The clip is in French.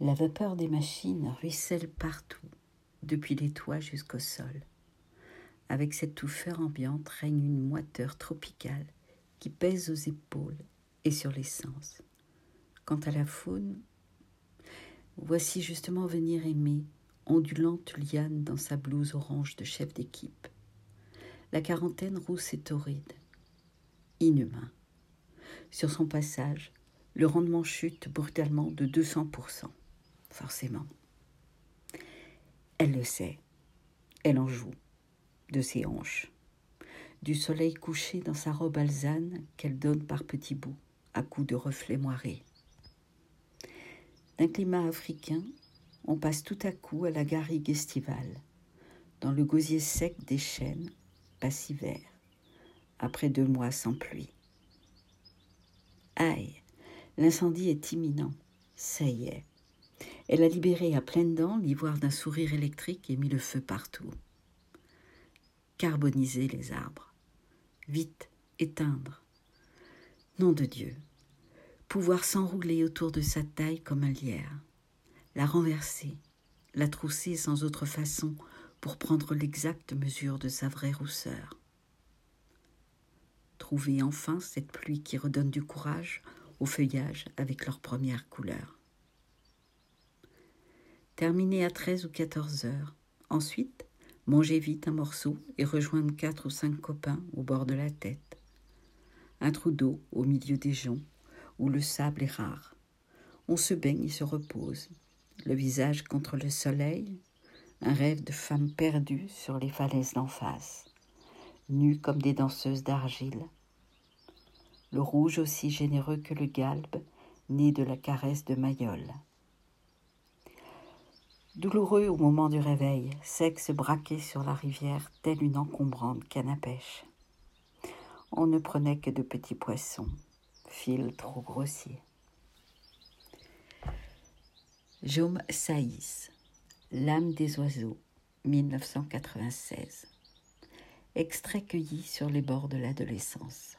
La vapeur des machines ruisselle partout, depuis les toits jusqu'au sol. Avec cette touffeur ambiante règne une moiteur tropicale qui pèse aux épaules et sur les sens. Quant à la faune, voici justement venir aimer, ondulante liane dans sa blouse orange de chef d'équipe. La quarantaine rousse et torride. Inhumain. Sur son passage, le rendement chute brutalement de 200% forcément. Elle le sait. Elle en joue, de ses hanches, du soleil couché dans sa robe alzane qu'elle donne par petits bouts, à coups de reflets moirés. D'un climat africain, on passe tout à coup à la garrigue estivale, dans le gosier sec des chênes, pas hiver, après deux mois sans pluie. Aïe, l'incendie est imminent, ça y est, elle a libéré à pleines dents l'ivoire d'un sourire électrique et mis le feu partout. Carboniser les arbres. Vite, éteindre. Nom de Dieu. Pouvoir s'enrouler autour de sa taille comme un lierre. La renverser, la trousser sans autre façon pour prendre l'exacte mesure de sa vraie rousseur. Trouver enfin cette pluie qui redonne du courage au feuillage avec leur première couleur. Terminer à 13 ou 14 heures. Ensuite, manger vite un morceau et rejoindre quatre ou cinq copains au bord de la tête. Un trou d'eau au milieu des joncs, où le sable est rare. On se baigne et se repose, le visage contre le soleil, un rêve de femme perdue sur les falaises d'en face, nues comme des danseuses d'argile. Le rouge aussi généreux que le galbe, né de la caresse de Mayol douloureux au moment du réveil, sexe braqué sur la rivière, telle une encombrante canne à pêche. On ne prenait que de petits poissons, fil trop grossier. Jaume Saïs, L'âme des oiseaux, 1996. Extrait cueilli sur les bords de l'adolescence.